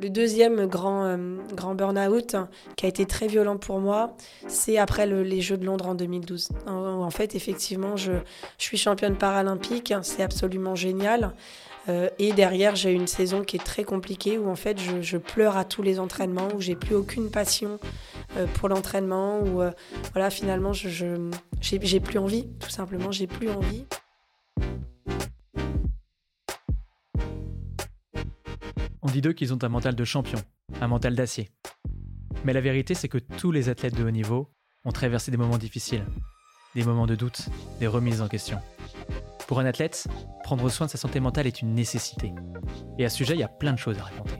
Le deuxième grand, euh, grand burn-out qui a été très violent pour moi, c'est après les Jeux de Londres en 2012. En, fait, effectivement, je, suis championne paralympique, c'est absolument génial. Euh, et derrière, j'ai une saison qui est très compliquée où en fait je, pleure à tous les entraînements, où j'ai plus aucune passion euh, pour l'entraînement, où voilà, finalement, je, plus envie, tout simplement, j'ai plus envie. On dit d'eux qu'ils ont un mental de champion, un mental d'acier. Mais la vérité, c'est que tous les athlètes de haut niveau ont traversé des moments difficiles, des moments de doute, des remises en question. Pour un athlète, prendre soin de sa santé mentale est une nécessité. Et à ce sujet, il y a plein de choses à raconter.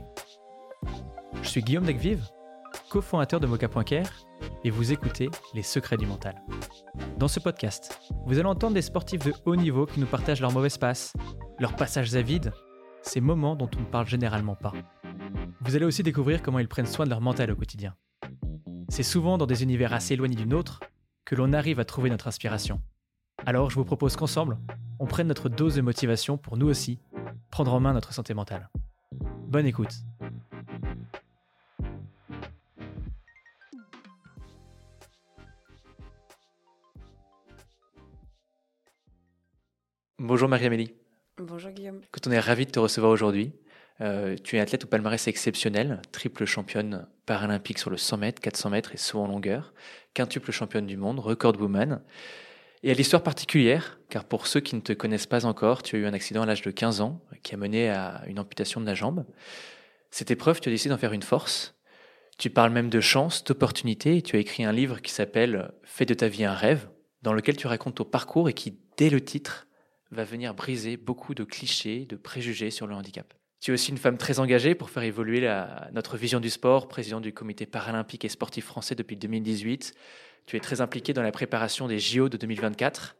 Je suis Guillaume Decvive, cofondateur de Mocha.care, et vous écoutez Les secrets du mental. Dans ce podcast, vous allez entendre des sportifs de haut niveau qui nous partagent leurs mauvaises passes, leurs passages à vide ces moments dont on ne parle généralement pas. Vous allez aussi découvrir comment ils prennent soin de leur mental au quotidien. C'est souvent dans des univers assez éloignés du nôtre que l'on arrive à trouver notre inspiration. Alors je vous propose qu'ensemble, on prenne notre dose de motivation pour nous aussi prendre en main notre santé mentale. Bonne écoute. Bonjour Marie-Amélie. Bonjour Guillaume. Écoute, on est ravi de te recevoir aujourd'hui. Euh, tu es athlète au palmarès exceptionnel, triple championne paralympique sur le 100 mètres, 400 mètres et saut en longueur, quintuple championne du monde, record woman. Et à l'histoire particulière, car pour ceux qui ne te connaissent pas encore, tu as eu un accident à l'âge de 15 ans qui a mené à une amputation de la jambe. Cette épreuve, tu as décidé d'en faire une force. Tu parles même de chance, d'opportunité, et tu as écrit un livre qui s'appelle Fais de ta vie un rêve, dans lequel tu racontes ton parcours et qui, dès le titre, va venir briser beaucoup de clichés, de préjugés sur le handicap. Tu es aussi une femme très engagée pour faire évoluer notre vision du sport, présidente du comité paralympique et sportif français depuis 2018. Tu es très impliquée dans la préparation des JO de 2024,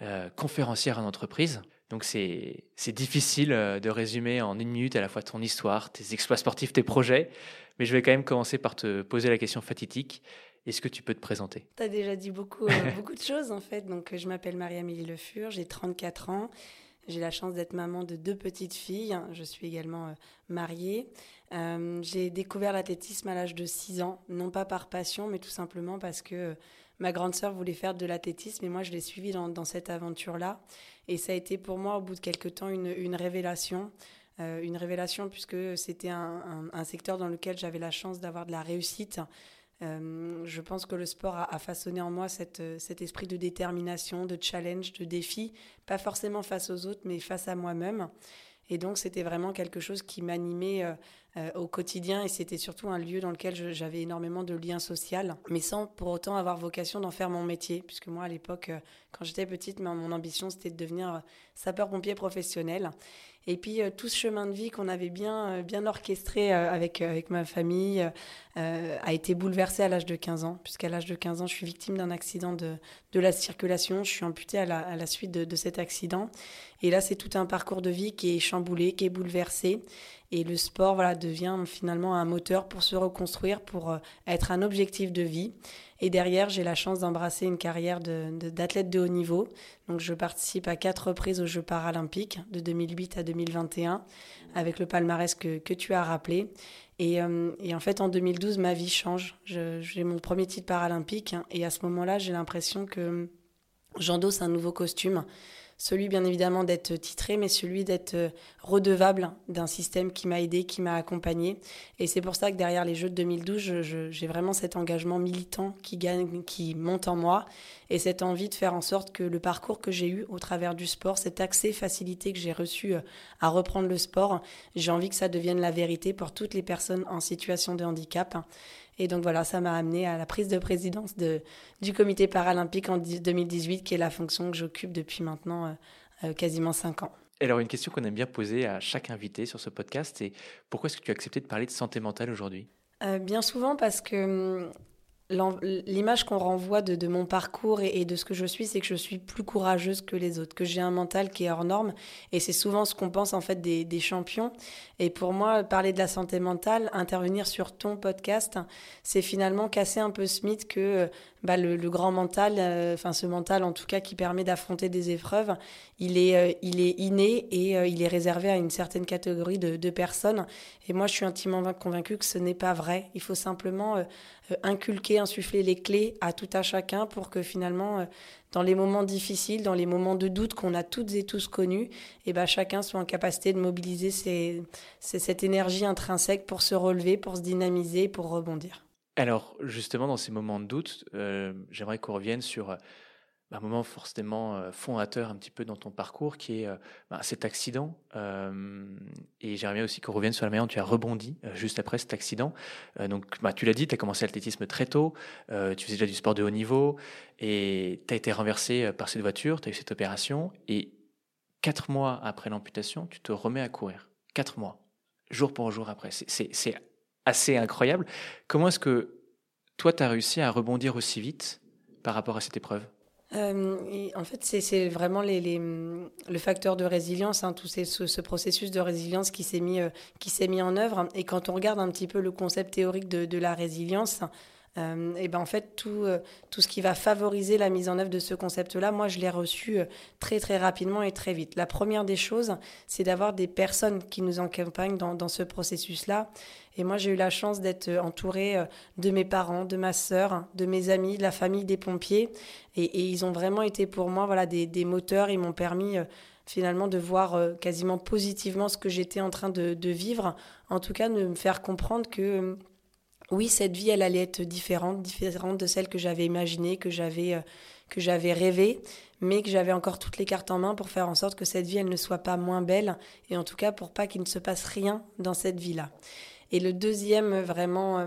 euh, conférencière en entreprise. Donc c'est difficile euh, de résumer en une minute à la fois ton histoire, tes exploits sportifs, tes projets. Mais je vais quand même commencer par te poser la question fatidique. Est-ce que tu peux te présenter? Tu as déjà dit beaucoup, euh, beaucoup de choses en fait. Donc, je m'appelle Marie-Amélie Le Fur, j'ai 34 ans. J'ai la chance d'être maman de deux petites filles. Je suis également euh, mariée. Euh, j'ai découvert l'athlétisme à l'âge de 6 ans, non pas par passion, mais tout simplement parce que ma grande sœur voulait faire de l'athlétisme et moi je l'ai suivie dans, cette aventure-là. Et ça a été pour moi, au bout de quelques temps, une, une révélation. une révélation puisque c'était un, un, secteur dans lequel j'avais la chance d'avoir de la réussite. Euh, je pense que le sport a, façonné en moi euh, cet esprit de détermination, de challenge, de défi, pas forcément face aux autres, mais face à moi-même. Et donc, c'était vraiment quelque chose qui m'animait euh, au quotidien et c'était surtout un lieu dans lequel j'avais énormément de liens sociaux, mais sans pour autant avoir vocation d'en faire mon métier. Puisque moi, à l'époque, quand j'étais petite, mon ambition, c'était de devenir sapeur-pompier professionnel. Et puis euh, tout ce chemin de vie qu'on avait bien, euh, bien orchestré euh, avec, avec ma famille a été bouleversé à l'âge de 15 ans, puisqu'à l'âge de 15 ans, je suis victime d'un accident de, de la circulation. Je suis amputée à la, à la suite de, de cet accident. Et là, c'est tout un parcours de vie qui est chamboulé, qui est bouleversé. Et le sport voilà, devient finalement un moteur pour se reconstruire, pour être un objectif de vie. Et derrière, j'ai la chance d'embrasser une carrière d'athlète de, haut niveau. Donc, je participe à quatre reprises aux Jeux paralympiques, de 2008 à 2021, avec le palmarès que, tu as rappelé. Et, euh, et, en fait, en 2012, ma vie change. J'ai mon premier titre paralympique. Et à ce moment-là, j'ai l'impression que j'endosse un nouveau costume celui bien évidemment d'être titré, mais celui d'être euh, redevable d'un système qui m'a aidé, qui m'a accompagné. Et c'est pour ça que derrière les Jeux de 2012, j'ai vraiment cet engagement militant qui, gagne, qui monte en moi et cette envie de faire en sorte que le parcours que j'ai eu au travers du sport, cet accès facilité que j'ai reçu euh, à reprendre le sport, j'ai envie que ça devienne la vérité pour toutes les personnes en situation de handicap. Et donc voilà, ça m'a amené à la prise de présidence de, du comité paralympique en 2018, qui est la fonction que j'occupe depuis maintenant euh, euh, quasiment cinq ans. alors une question qu'on aime bien poser à chaque invité sur ce podcast, c'est pourquoi est-ce que tu as accepté de parler de santé mentale aujourd'hui? Euh, Bien souvent parce que hum, l'image qu'on renvoie de, mon parcours et, de ce que je suis, c'est que je suis plus courageuse que les autres, que j'ai un mental qui est hors norme. Et c'est souvent ce qu'on pense en fait des, champions. Et pour moi, parler de la santé mentale, intervenir sur ton podcast, c'est finalement casser un peu ce mythe que bah, le, grand mental, euh, enfin ce mental en tout cas qui permet d'affronter des épreuves, il est, euh, il est inné et euh, il est réservé à une certaine catégorie de, de, personnes. Et moi, je suis intimement convaincue que ce n'est pas vrai. Il faut simplement inculquer, insuffler les clés à tout à chacun pour que finalement, dans les moments difficiles, dans les moments de doute qu'on a toutes et tous connus, et eh ben, chacun soit en capacité de mobiliser ses, cette énergie intrinsèque pour se relever, pour se dynamiser, pour rebondir. Alors, justement, dans ces moments de doute, euh, j'aimerais qu'on revienne sur euh, un moment forcément euh, fondateur un petit peu dans ton parcours, qui est bah, cet accident. et j'aimerais aussi qu'on revienne sur la manière dont tu as rebondi juste après cet accident. donc, bah, tu l'as dit, tu as commencé l'athlétisme très tôt, tu faisais déjà du sport de haut niveau, et tu as été renversé par cette voiture, tu as eu cette opération, et quatre mois après l'amputation, tu te remets à courir. Quatre mois, jour pour jour après. C'est assez incroyable. Comment est-ce que toi, tu as réussi à rebondir aussi vite par rapport à cette épreuve? Euh, en fait, c'est vraiment le facteur de résilience, hein, tout ce, ce, processus de résilience qui s'est mis, euh, mis en œuvre. Et quand on regarde un petit peu le concept théorique de la résilience, euh, et ben en fait tout, euh, tout ce qui va favoriser la mise en œuvre de ce concept-là, moi je l'ai reçu euh, très très rapidement et très vite. La première des choses, c'est d'avoir des personnes qui nous accompagnent dans, ce processus-là. Et moi j'ai eu la chance d'être entourée de mes parents, de ma sœur, de mes amis, de la famille des pompiers. Et, ils ont vraiment été pour moi voilà des, des moteurs. Ils m'ont permis finalement de voir quasiment positivement ce que j'étais en train de, vivre. En tout cas, de me faire comprendre que oui, cette vie, elle allait être différente, différente de celle que j'avais imaginée, que j'avais, euh, que j'avais rêvée, mais que j'avais encore toutes les cartes en main pour faire en sorte que cette vie, elle ne soit pas moins belle, et en tout cas pour pas qu'il ne se passe rien dans cette vie-là. Et le deuxième vraiment euh,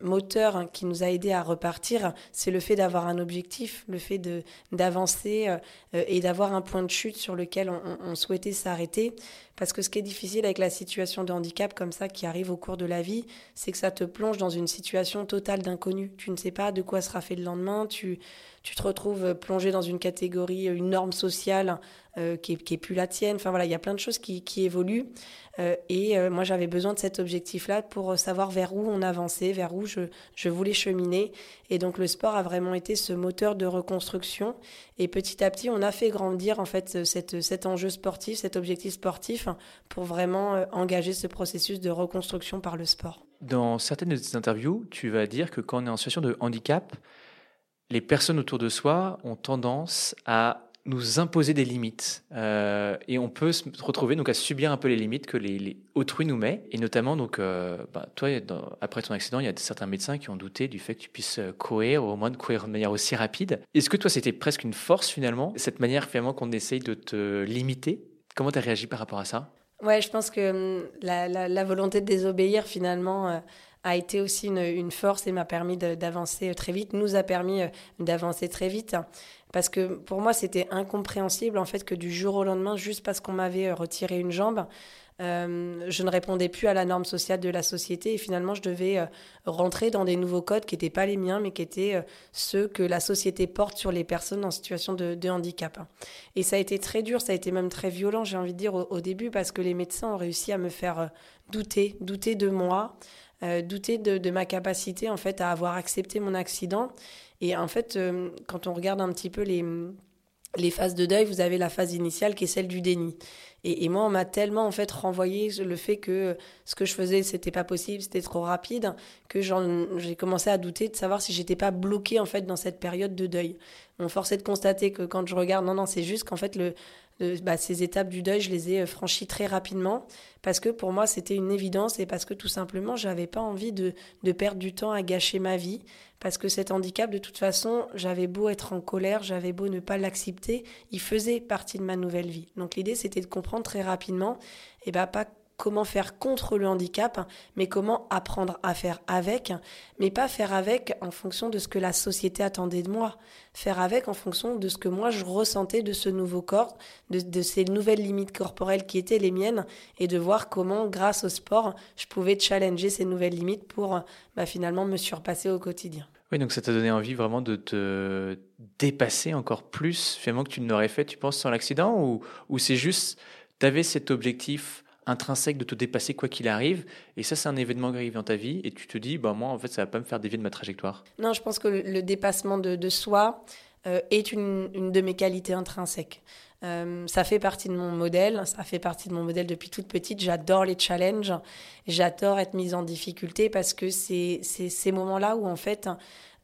moteur qui nous a aidé à repartir, c'est le fait d'avoir un objectif, le fait de d'avancer euh, et d'avoir un point de chute sur lequel on, souhaitait s'arrêter. Parce que ce qui est difficile avec la situation de handicap comme ça qui arrive au cours de la vie, c'est que ça te plonge dans une situation totale d'inconnu. Tu ne sais pas de quoi sera fait le lendemain, tu, tu te retrouves plongé dans une catégorie, une norme sociale euh, qui, est, qui est plus la tienne. Enfin voilà, il y a plein de choses qui, évoluent. Euh, et euh, moi, j'avais besoin de cet objectif-là pour savoir vers où on avançait, vers où je, voulais cheminer. Et donc, le sport a vraiment été ce moteur de reconstruction. Et petit à petit, on a fait grandir en fait cet enjeu sportif, cet objectif sportif, pour vraiment engager ce processus de reconstruction par le sport. Dans certaines de tes interviews, tu vas dire que quand on est en situation de handicap, les personnes autour de soi ont tendance à nous imposer des limites euh, et on peut se retrouver donc à subir un peu les limites que les, autrui nous met et notamment donc euh, bah, toi après ton accident il y a certains médecins qui ont douté du fait que tu puisses euh, courir ou au moins de courir de manière aussi rapide. Est-ce que toi c'était presque une force finalement cette manière finalement qu'on essaye de te limiter? Comment tu as réagi par rapport à ça? Ouais je pense que hum, la, la, volonté de désobéir finalement a été aussi une, force et m'a permis d'avancer très vite, nous a permis d'avancer très vite. Parce que pour moi, c'était incompréhensible en fait que du jour au lendemain, juste parce qu'on m'avait euh, retiré une jambe, euh, je ne répondais plus à la norme sociale de la société et finalement je devais euh, rentrer dans des nouveaux codes qui n'étaient pas les miens mais qui étaient ceux que la société porte sur les personnes en situation de, handicap. Et ça a été très dur, ça a été même très violent j'ai envie de dire au, début parce que les médecins ont réussi à me faire douter, douter de moi, douter de, de, ma capacité en fait à avoir accepté mon accident et en fait, euh, quand on regarde un petit peu les, les phases de deuil, vous avez la phase initiale qui est celle du déni. Et, et moi, on m'a tellement en fait renvoyé le fait que ce que je faisais, c'était pas possible, c'était trop rapide, que j'ai commencé à douter de savoir si j'étais pas bloquée en fait dans cette période de deuil. On forçait de constater que quand je regarde, non, non, c'est juste qu'en fait le bah, ces étapes du deuil, je les ai euh, franchies très rapidement parce que pour moi c'était une évidence et parce que tout simplement j'avais pas envie de, perdre du temps à gâcher ma vie parce que cet handicap de toute façon j'avais beau être en colère, j'avais beau ne pas l'accepter, il faisait partie de ma nouvelle vie. Donc l'idée c'était de comprendre très rapidement et bah pas comment faire contre le handicap, mais comment apprendre à faire avec, mais pas faire avec en fonction de ce que la société attendait de moi, faire avec en fonction de ce que moi je ressentais de ce nouveau corps, de, ces nouvelles limites corporelles qui étaient les miennes, et de voir comment, grâce au sport, je pouvais challenger ces nouvelles limites pour bah, finalement me surpasser au quotidien. Oui, donc ça t'a donné envie vraiment de te dépasser encore plus, finalement, que tu ne l'aurais fait, tu penses, sans l'accident, ou, ou c'est juste, tu avais cet objectif intrinsèque de te dépasser quoi qu'il arrive. Et ça, c'est un événement qui arrive dans ta vie et tu te dis, bah, moi, en fait, ça va pas me faire dévier de ma trajectoire. Non, je pense que le dépassement de, soi euh, est une, une, de mes qualités intrinsèques. Euh, ça fait partie de mon modèle, ça fait partie de mon modèle depuis toute petite. J'adore les challenges, j'adore être mise en difficulté parce que c'est ces moments-là où en fait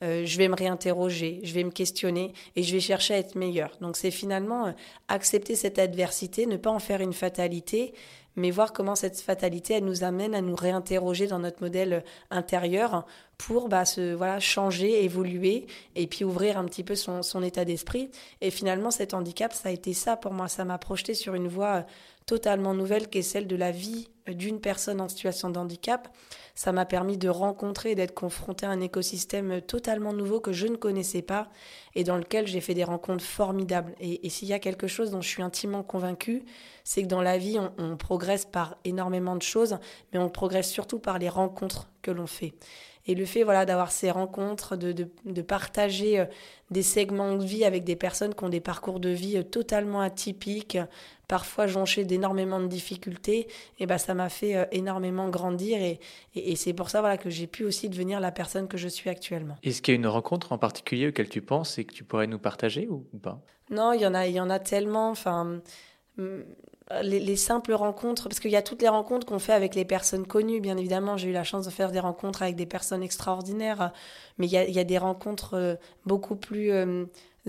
euh, je vais me réinterroger, je vais me questionner et je vais chercher à être meilleure. Donc c'est finalement accepter cette adversité, ne pas en faire une fatalité, mais voir comment cette fatalité, elle nous amène à nous réinterroger dans notre modèle intérieur pour bah, se, voilà, changer, évoluer et puis ouvrir un petit peu son, son état d'esprit. Et finalement, cet handicap, ça a été ça pour moi. Ça m'a projeté sur une voie totalement nouvelle qui est celle de la vie d'une personne en situation de handicap. Ça m'a permis de rencontrer et d'être confronté à un écosystème totalement nouveau que je ne connaissais pas et dans lequel j'ai fait des rencontres formidables. Et, s'il y a quelque chose dont je suis intimement convaincue, c'est que dans la vie, on, progresse par énormément de choses, mais on progresse surtout par les rencontres que l'on fait. Et le fait voilà, d'avoir ces rencontres, de, de, partager euh, des segments de vie avec des personnes qui ont des parcours de vie euh, totalement atypiques, parfois jonchés d'énormément de difficultés, et eh ben ça m'a fait euh, énormément grandir. Et, et, c'est pour ça voilà, que j'ai pu aussi devenir la personne que je suis actuellement. Est-ce qu'il y a une rencontre en particulier auquel tu penses et que tu pourrais nous partager ou pas? Non, il y en a, il y en a tellement. Enfin, les, simples rencontres, parce qu'il y a toutes les rencontres qu'on fait avec les personnes connues, bien évidemment. J'ai eu la chance de faire des rencontres avec des personnes extraordinaires, mais il y a, des rencontres euh, beaucoup plus euh,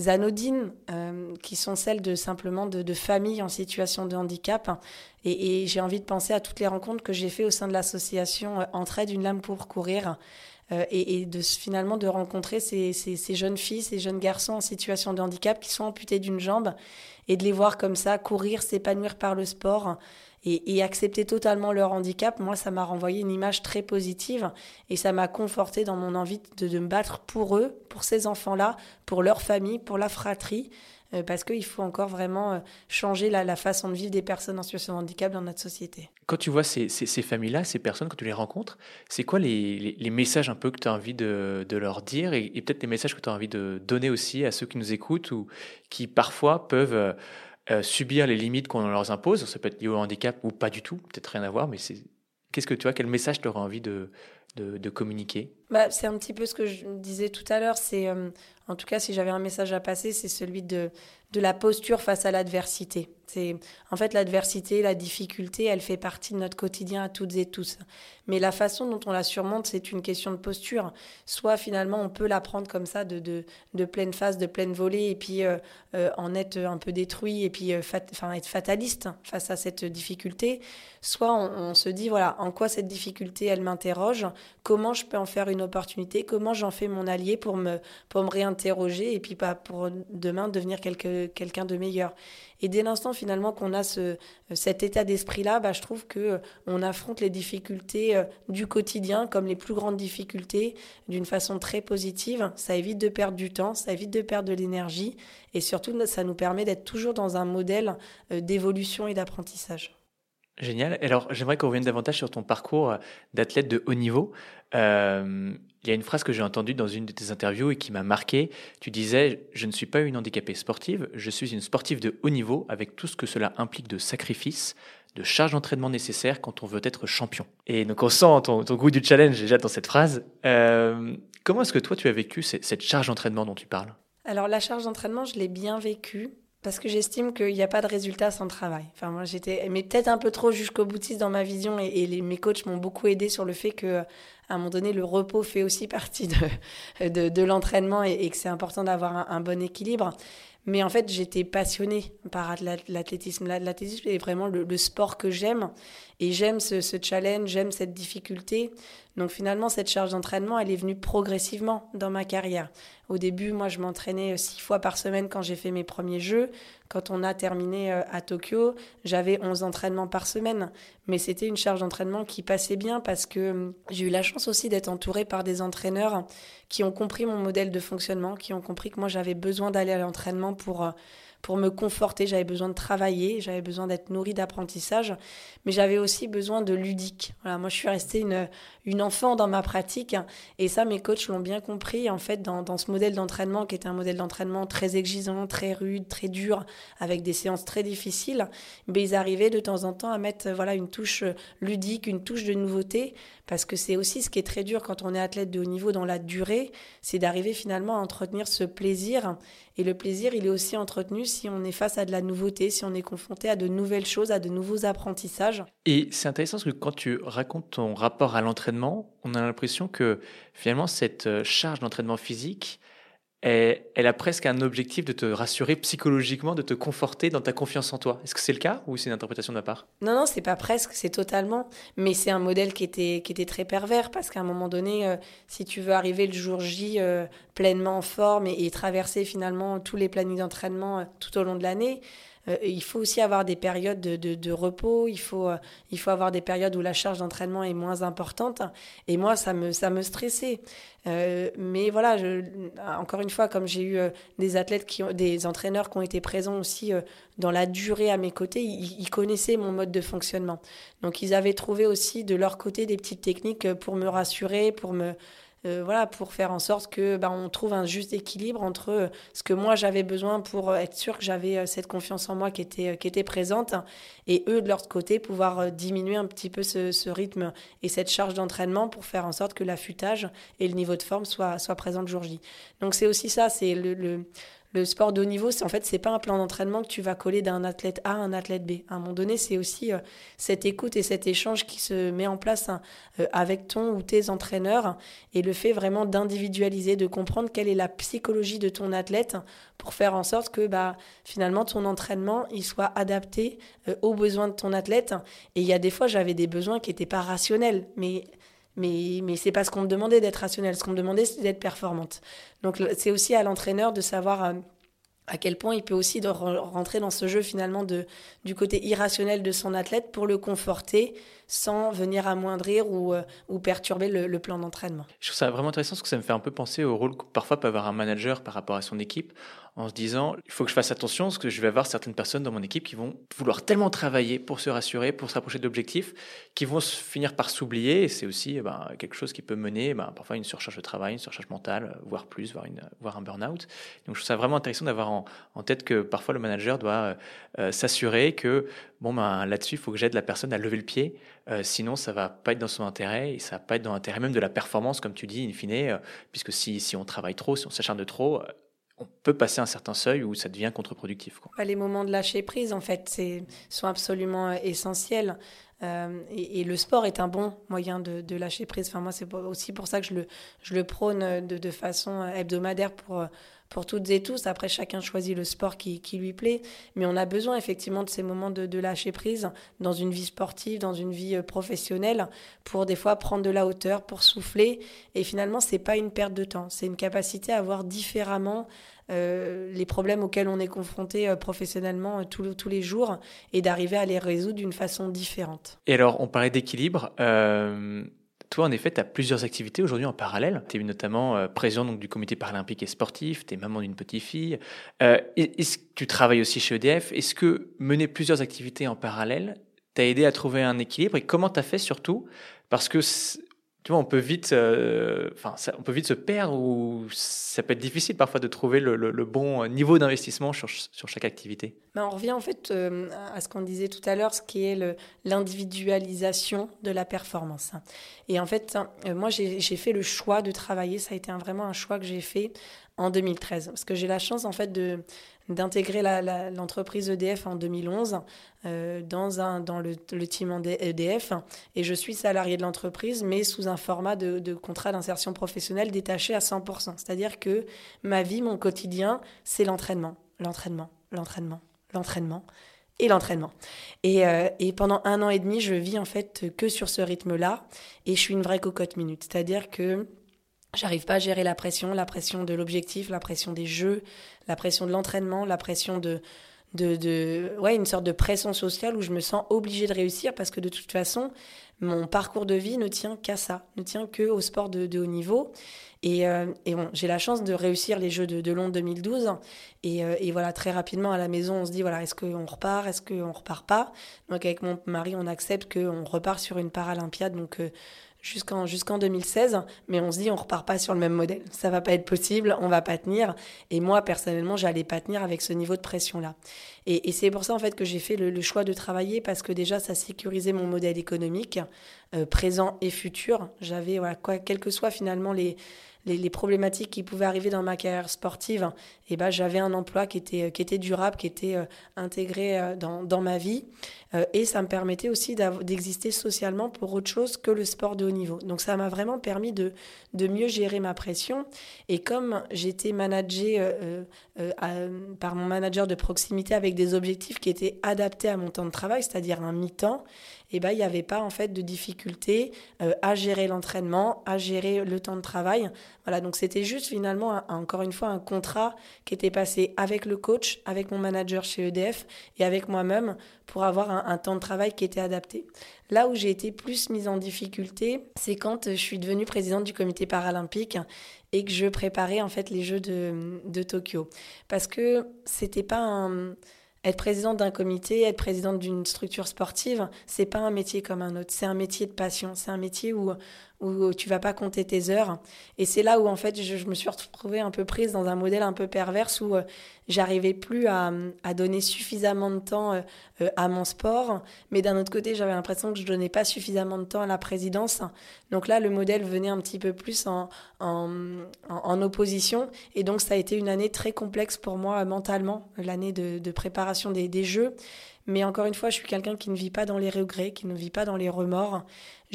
anodines, euh, qui sont celles de simplement de, familles en situation de handicap. Et, j'ai envie de penser à toutes les rencontres que j'ai fait au sein de l'association Entraide une lame pour courir. et, de finalement de rencontrer ces, ces, jeunes filles, ces jeunes garçons en situation de handicap qui sont amputés d'une jambe et de les voir comme ça courir, s'épanouir par le sport et, accepter totalement leur handicap, moi, ça m'a renvoyé une image très positive et ça m'a conforté dans mon envie de, me battre pour eux, pour ces enfants-là, pour leur famille, pour la fratrie. Euh, parce qu'il faut encore vraiment euh, changer la, façon de vivre des personnes en situation de handicap dans notre société. Quand tu vois ces, familles-là, ces personnes, quand tu les rencontres, c'est quoi les, messages un peu que tu as envie de, leur dire et, peut-être les messages que tu as envie de donner aussi à ceux qui nous écoutent ou qui parfois peuvent euh, subir les limites qu'on leur impose. Ça peut être lié au handicap ou pas du tout, peut-être rien à voir, mais c'est qu'est-ce que tu vois, quel message tu aurais envie de, de, communiquer? Bah, C'est un petit peu ce que je disais tout à l'heure. C'est, en tout cas, si j'avais un message à passer, c'est celui de, de la posture face à l'adversité. C'est en fait l'adversité, la difficulté, elle fait partie de notre quotidien à toutes et tous. Mais la façon dont on la surmonte, c'est une question de posture. Soit finalement on peut la prendre comme ça de, de, de pleine face, de pleine volée, et puis euh, euh, en être un peu détruit, et puis euh, enfin être fataliste face à cette difficulté. Soit on, se dit voilà en quoi cette difficulté elle m'interroge, comment je peux en faire une opportunité, comment j'en fais mon allié pour me pour me réinterroger et puis pas pour demain devenir quelqu'un de meilleur. Et dès l'instant finalement qu'on a ce, cet état d'esprit-là, bah, je trouve que euh, on affronte les difficultés euh, du quotidien comme les plus grandes difficultés d'une façon très positive. Ça évite de perdre du temps, ça évite de perdre de l'énergie et surtout ça nous permet d'être toujours dans un modèle euh, d'évolution et d'apprentissage. Génial. Alors, j'aimerais qu'on revienne davantage sur ton parcours d'athlète de haut niveau. Euh, il y a une phrase que j'ai entendue dans une de tes interviews et qui m'a marqué. Tu disais Je ne suis pas une handicapée sportive, je suis une sportive de haut niveau avec tout ce que cela implique de sacrifices, de charges d'entraînement nécessaires quand on veut être champion. Et donc, on sent ton, goût du challenge déjà dans cette phrase. Euh, comment est-ce que toi, tu as vécu cette charge d'entraînement dont tu parles? Alors, la charge d'entraînement, je l'ai bien vécue parce que j'estime qu'il n'y a pas de résultat sans travail. Enfin, moi, j'étais, mais peut-être un peu trop jusqu'au boutiste dans ma vision, et, mes coachs m'ont beaucoup aidé sur le fait que, à un moment donné, le repos fait aussi partie de, de, l'entraînement et, que c'est important d'avoir un, bon équilibre. Mais en fait, j'étais passionnée par l'athlétisme. L'athlétisme est vraiment le, sport que j'aime. Et j'aime ce, challenge, j'aime cette difficulté. Donc finalement, cette charge d'entraînement, elle est venue progressivement dans ma carrière. Au début, moi, je m'entraînais euh, six fois par semaine quand j'ai fait mes premiers jeux. Quand on a terminé euh, à Tokyo, j'avais 11 entraînements par semaine. Mais c'était une charge d'entraînement qui passait bien parce que hum, j'ai eu la chance aussi d'être entourée par des entraîneurs qui ont compris mon modèle de fonctionnement, qui ont compris que moi, j'avais besoin d'aller à l'entraînement pour euh, pour me conforter, j'avais besoin de travailler, j'avais besoin d'être nourrie d'apprentissage, mais j'avais aussi besoin de ludique. Voilà, moi je suis restée une, une enfant dans ma pratique et ça mes coachs l'ont bien compris en fait dans, dans ce modèle d'entraînement qui était un modèle d'entraînement très exigeant, très rude, très dur, avec des séances très difficiles, mais ils arrivaient de temps en temps à mettre voilà une touche ludique, une touche de nouveauté parce que c'est aussi ce qui est très dur quand on est athlète de haut niveau dans la durée, c'est d'arriver finalement à entretenir ce plaisir. Et le plaisir, il est aussi entretenu si on est face à de la nouveauté, si on est confronté à de nouvelles choses, à de nouveaux apprentissages. Et c'est intéressant parce que quand tu racontes ton rapport à l'entraînement, on a l'impression que finalement cette euh, charge d'entraînement physique, elle a presque un objectif de te rassurer psychologiquement, de te conforter dans ta confiance en toi. Est-ce que c'est le cas ou c'est une interprétation de ma part? Non, non, c'est pas presque, c'est totalement. Mais c'est un modèle qui était, qui était très pervers parce qu'à un moment donné, euh, si tu veux arriver le jour J euh, pleinement en forme et, traverser finalement tous les plannings d'entraînement euh, tout au long de l'année, euh, il faut aussi avoir des périodes de, de, repos, il faut, euh, il faut avoir des périodes où la charge d'entraînement est moins importante. Et moi, ça me, ça me stressait. Euh, mais voilà, je, encore une fois, comme j'ai eu des athlètes, qui ont, des entraîneurs qui ont été présents aussi dans la durée à mes côtés, ils, ils, connaissaient mon mode de fonctionnement. Donc ils avaient trouvé aussi de leur côté des petites techniques pour me rassurer, pour me euh, voilà, pour faire en sorte que bah, on trouve un juste équilibre entre euh, ce que moi j'avais besoin pour euh, être sûr que j'avais cette confiance en moi qui était, qui était présente et eux de leur côté pouvoir diminuer un petit peu ce, rythme et cette charge d'entraînement pour faire en sorte que l'affûtage et le niveau de forme soient, présents le jour J. Donc c'est aussi ça, c'est le sport de haut niveau, c'est en fait, c'est pas un plan d'entraînement que tu vas coller d'un athlète A à un athlète B. À un moment donné, c'est aussi euh, cette écoute et cet échange qui se met en place hein, euh, avec ton ou tes entraîneurs et le fait vraiment d'individualiser, de comprendre quelle est la psychologie de ton athlète pour faire en sorte que bah, finalement ton entraînement il soit adapté euh, aux besoins de ton athlète. Et il y a des fois, j'avais des besoins qui n'étaient pas rationnels, mais mais, mais c'est pas ce qu'on me demandait d'être rationnel. Ce qu'on me demandait, c'était d'être performante. Donc, c'est aussi à l'entraîneur de savoir euh, à quel point il peut aussi rentrer dans ce jeu finalement de, du côté irrationnel de son athlète pour le conforter sans venir amoindrir ou, euh, ou perturber le, le plan d'entraînement. Je trouve ça vraiment intéressant parce que ça me fait un peu penser au rôle que parfois peut avoir un manager par rapport à son équipe en se disant il faut que je fasse attention parce que je vais avoir certaines personnes dans mon équipe qui vont vouloir tellement travailler pour se rassurer, pour se rapprocher de l'objectif, qui vont finir par s'oublier. C'est aussi eh ben, quelque chose qui peut mener ben, parfois une surcharge de travail, une surcharge mentale, voire plus, voire, une, voire un burn-out. Donc je trouve ça vraiment intéressant d'avoir en, tête que parfois le manager doit euh, euh, s'assurer que bon ben, là-dessus, il faut que j'aide la personne à lever le pied. Euh, sinon, ça va pas être dans son intérêt et ça va pas être dans l'intérêt même de la performance, comme tu dis, in fine, puisque si, si on travaille trop, si on s'acharne de trop, on peut passer un certain seuil où ça devient contre-productif. Les moments de lâcher prise, en fait, sont absolument euh, essentiels. Euh, et, le sport est un bon moyen de, lâcher prise. Enfin, moi, c'est aussi pour ça que je le, prône de, de façon hebdomadaire pour, pour toutes et tous. Après, chacun choisit le sport qui, lui plaît. Mais on a besoin effectivement de ces moments de, de, lâcher prise dans une vie sportive, dans une vie euh, professionnelle, pour des fois prendre de la hauteur, pour souffler. Et finalement, c'est pas une perte de temps. C'est une capacité à voir différemment euh, les problèmes auxquels on est confronté euh, professionnellement tous les jours et d'arriver à les résoudre d'une façon différente. Et alors, on parlait d'équilibre. Toi, en effet, tu as plusieurs activités aujourd'hui en parallèle. Tu es notamment euh, président du comité paralympique et sportif, tu es maman d'une petite fille. Euh, tu travailles aussi chez EDF Est-ce que mener plusieurs activités en parallèle t'a aidé à trouver un équilibre? Et comment tu as fait surtout? Parce que tu vois, on peut vite, euh, enfin, on peut vite se perdre ou ça peut être difficile parfois de trouver le, bon niveau d'investissement sur, sur, chaque activité. Ben, on revient en fait euh, à ce qu'on disait tout à l'heure, ce qui est l'individualisation de la performance. Et en fait, euh, moi, j'ai fait le choix de travailler. Ça a été vraiment un choix que j'ai fait en 2013, parce que j'ai la chance en fait de d'intégrer l'entreprise EDF en 2011 euh, dans, un, dans le, le, team EDF. Et je suis salarié de l'entreprise, mais sous un format de, de contrat d'insertion professionnelle détaché à 100%. C'est-à-dire que ma vie, mon quotidien, c'est l'entraînement, l'entraînement, l'entraînement, l'entraînement et l'entraînement. Et, euh, et, pendant un an et demi, je vis en fait que sur ce rythme-là. Et je suis une vraie cocotte minute. C'est-à-dire que J'arrive pas à gérer la pression, la pression de l'objectif, la pression des jeux, la pression de l'entraînement, la pression de, de, de, ouais, une sorte de pression sociale où je me sens obligée de réussir parce que de toute façon, mon parcours de vie ne tient qu'à ça, ne tient que au sport de, de haut niveau. Et, euh, et bon, j'ai la chance de réussir les Jeux de, de Londres 2012. Et, euh, et, voilà, très rapidement à la maison, on se dit voilà, est-ce qu'on repart, est-ce qu'on repart pas? Donc avec mon mari, on accepte qu'on repart sur une Paralympiade. Donc euh, jusqu'en jusqu'en 2016, mais on se dit on repart pas sur le même modèle. Ça va pas être possible, on va pas tenir. Et moi personnellement, j'allais pas tenir avec ce niveau de pression là. Et, c'est pour ça en fait que j'ai fait le, choix de travailler parce que déjà ça sécurisait mon modèle économique euh, présent et futur. J'avais voilà quoi, quel que soit finalement les les, problématiques qui pouvaient arriver dans ma carrière sportive, et eh ben j'avais un emploi qui était, qui était durable, qui était euh, intégré euh, dans, dans, ma vie. Euh, et ça me permettait aussi d'exister socialement pour autre chose que le sport de haut niveau. Donc ça m'a vraiment permis de, de mieux gérer ma pression. Et comme j'étais managée euh, euh, par mon manager de proximité avec des objectifs qui étaient adaptés à mon temps de travail, c'est-à-dire un mi-temps, eh ben, il n'y avait pas en fait de difficulté euh, à gérer l'entraînement, à gérer le temps de travail. Voilà, donc c'était juste finalement, encore une fois, un contrat qui était passé avec le coach, avec mon manager chez EDF et avec moi-même pour avoir un, temps de travail qui était adapté. Là où j'ai été plus mise en difficulté, c'est quand je suis devenue présidente du comité paralympique et que je préparais en fait les Jeux de, de Tokyo. Parce que c'était pas un être présidente d'un comité, être présidente d'une structure sportive, c'est pas un métier comme un autre. C'est un métier de passion. C'est un métier où où tu vas pas compter tes heures. Et c'est là où en fait je, me suis retrouvée un peu prise dans un modèle un peu perverse où euh, j'arrivais plus à, à, donner suffisamment de temps euh, euh, à mon sport, mais d'un autre côté j'avais l'impression que je donnais pas suffisamment de temps à la présidence. Donc là le modèle venait un petit peu plus en, en, en opposition et donc ça a été une année très complexe pour moi mentalement, l'année de, de préparation des, des Jeux. Mais encore une fois, je suis quelqu'un qui ne vit pas dans les regrets, qui ne vit pas dans les remords.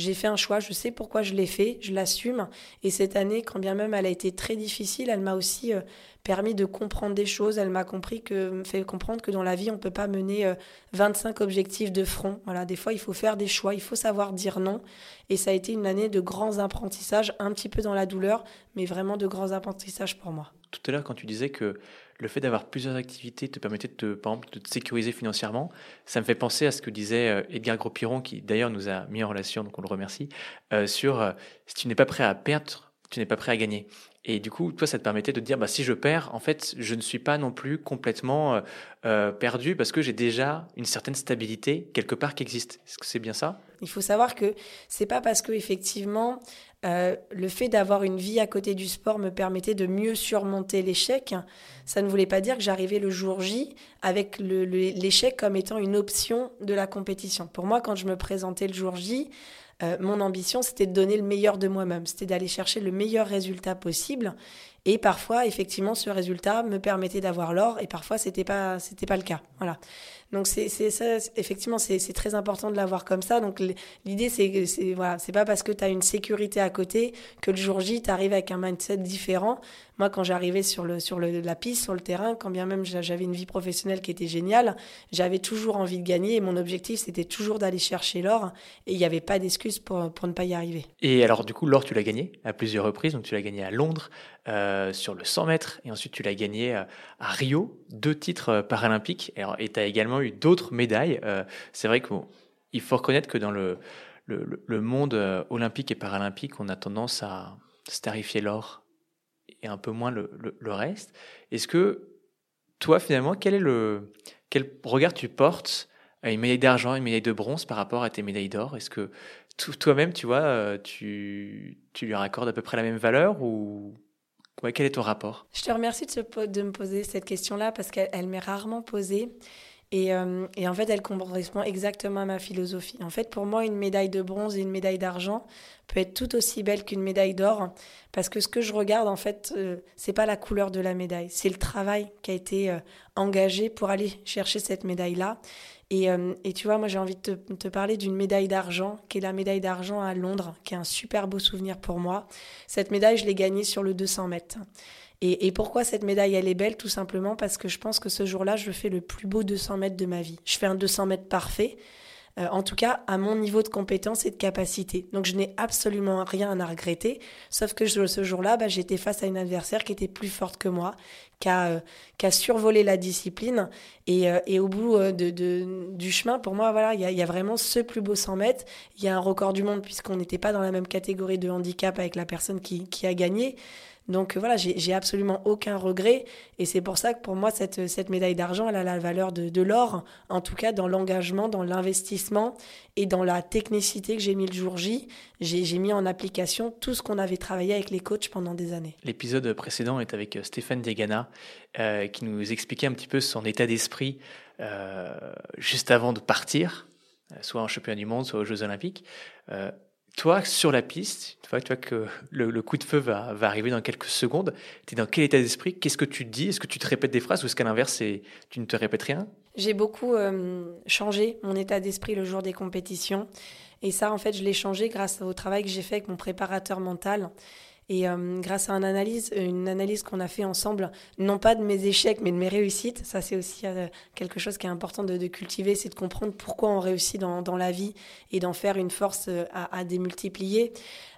J'ai fait un choix, je sais pourquoi je l'ai fait, je l'assume. Et cette année, quand bien même elle a été très difficile, elle m'a aussi euh, permis de comprendre des choses. Elle m'a compris que, fait comprendre que dans la vie, on ne peut pas mener euh, 25 objectifs de front. Voilà, des fois, il faut faire des choix, il faut savoir dire non. Et ça a été une année de grands apprentissages, un petit peu dans la douleur, mais vraiment de grands apprentissages pour moi. Tout à l'heure, quand tu disais que le fait d'avoir plusieurs activités te permettait de te, par exemple, de sécuriser financièrement. Ça me fait penser à ce que disait euh, Edgar Gros-Piron, qui d'ailleurs nous a mis en relation, donc on le remercie, euh, sur euh, si tu n'es pas prêt à perdre, tu n'es pas prêt à gagner. Et du coup, toi, ça te permettait de dire, bah, si je perds, en fait, je ne suis pas non plus complètement euh, euh perdu parce que j'ai déjà une certaine stabilité quelque part qui existe. Est-ce que c'est bien ça? Il faut savoir que c'est pas parce que effectivement euh, le fait d'avoir une vie à côté du sport me permettait de mieux surmonter l'échec. Ça ne voulait pas dire que j'arrivais le jour J avec l'échec comme étant une option de la compétition. Pour moi, quand je me présentais le jour J, euh, mon ambition, c'était de donner le meilleur de moi-même, c'était d'aller chercher le meilleur résultat possible. Et parfois, effectivement, ce résultat me permettait d'avoir l'or, et parfois, c'était pas, c'était pas le cas. Voilà. Donc c'est ça, effectivement, c'est très important de l'avoir comme ça. Donc l'idée, c'est c'est voilà, c'est pas parce que tu as une sécurité à côté que le jour J, tu arrives avec un mindset différent. Moi, quand j'arrivais sur, le, sur le, la piste, sur le terrain, quand bien même j'avais une vie professionnelle qui était géniale, j'avais toujours envie de gagner et mon objectif, c'était toujours d'aller chercher l'or et il n'y avait pas d'excuse pour, pour ne pas y arriver. Et alors, du coup, l'or, tu l'as gagné à plusieurs reprises. Donc, tu l'as gagné à Londres euh, sur le 100 mètres et ensuite tu l'as gagné euh, à Rio, deux titres euh, paralympiques. Et tu as également eu d'autres médailles. C'est vrai qu'il faut reconnaître que dans le, le, monde olympique et paralympique, on a tendance à starifier l'or et un peu moins le, le, reste. Est-ce que toi, finalement, quel est le quel regard tu portes à une médaille d'argent, une médaille de bronze par rapport à tes médailles d'or? Est-ce que toi-même, tu vois, tu, tu lui raccordes à peu près la même valeur quel est ton rapport? Je te remercie de me poser cette question-là parce qu'elle m'est rarement posée. Et, euh, et, en fait, elle correspond exactement à ma philosophie. En fait, pour moi, une médaille de bronze et une médaille d'argent peut être tout aussi belle qu'une médaille d'or, parce que ce que je regarde, en fait, euh, c'est pas la couleur de la médaille, c'est le travail qui a été euh, engagé pour aller chercher cette médaille-là. Et, euh, et, tu vois, moi, j'ai envie de te, te parler d'une médaille d'argent, qui est la médaille d'argent à Londres, qui est un super beau souvenir pour moi. Cette médaille, je l'ai gagnée sur le 200 mètres. Et, et, pourquoi cette médaille, elle est belle? Tout simplement parce que je pense que ce jour-là, je fais le plus beau 200 mètres de ma vie. Je fais un 200 mètres parfait. euh, en tout cas à mon niveau de compétence et de capacité. Donc je n'ai absolument rien à regretter, sauf que ce jour-là, bah, j'étais face à une adversaire qui était plus forte que moi, qui a, euh, survolé la discipline. Et, euh, au bout du chemin, pour moi, voilà, il y a, vraiment ce plus beau 100 mètres. Il y a un record du monde puisqu'on n'était pas dans la même catégorie de handicap avec la personne qui a gagné. Donc voilà, j'ai absolument aucun regret. Et c'est pour ça que pour moi, cette, médaille d'argent, elle a la valeur de, de l'or, en tout cas dans l'engagement, dans l'investissement et dans la technicité que j'ai mis le jour J. J'ai mis en application tout ce qu'on avait travaillé avec les coachs pendant des années. L'épisode précédent est avec euh, Stéphane Degana, euh, qui nous expliquait un petit peu son état d'esprit euh, juste avant de partir, soit en championnat du monde, soit aux Jeux Olympiques toi, sur la piste, tu vois, que le, coup de feu va, arriver dans quelques secondes, tu es dans quel état d'esprit? Qu'est-ce que tu dis? Est-ce que tu te répètes des phrases ou est-ce qu'à l'inverse, tu ne te répètes rien? J'ai beaucoup euh, changé mon état d'esprit le jour des compétitions. Et ça, en fait, je l'ai changé grâce au travail que j'ai fait avec mon préparateur mental. Et euh, grâce à une analyse, une analyse qu'on a fait ensemble, non pas de mes échecs, mais de mes réussites, ça c'est aussi euh, quelque chose qui est important de, cultiver, c'est de comprendre pourquoi on réussit dans, dans la vie et d'en faire une force euh, à, à démultiplier.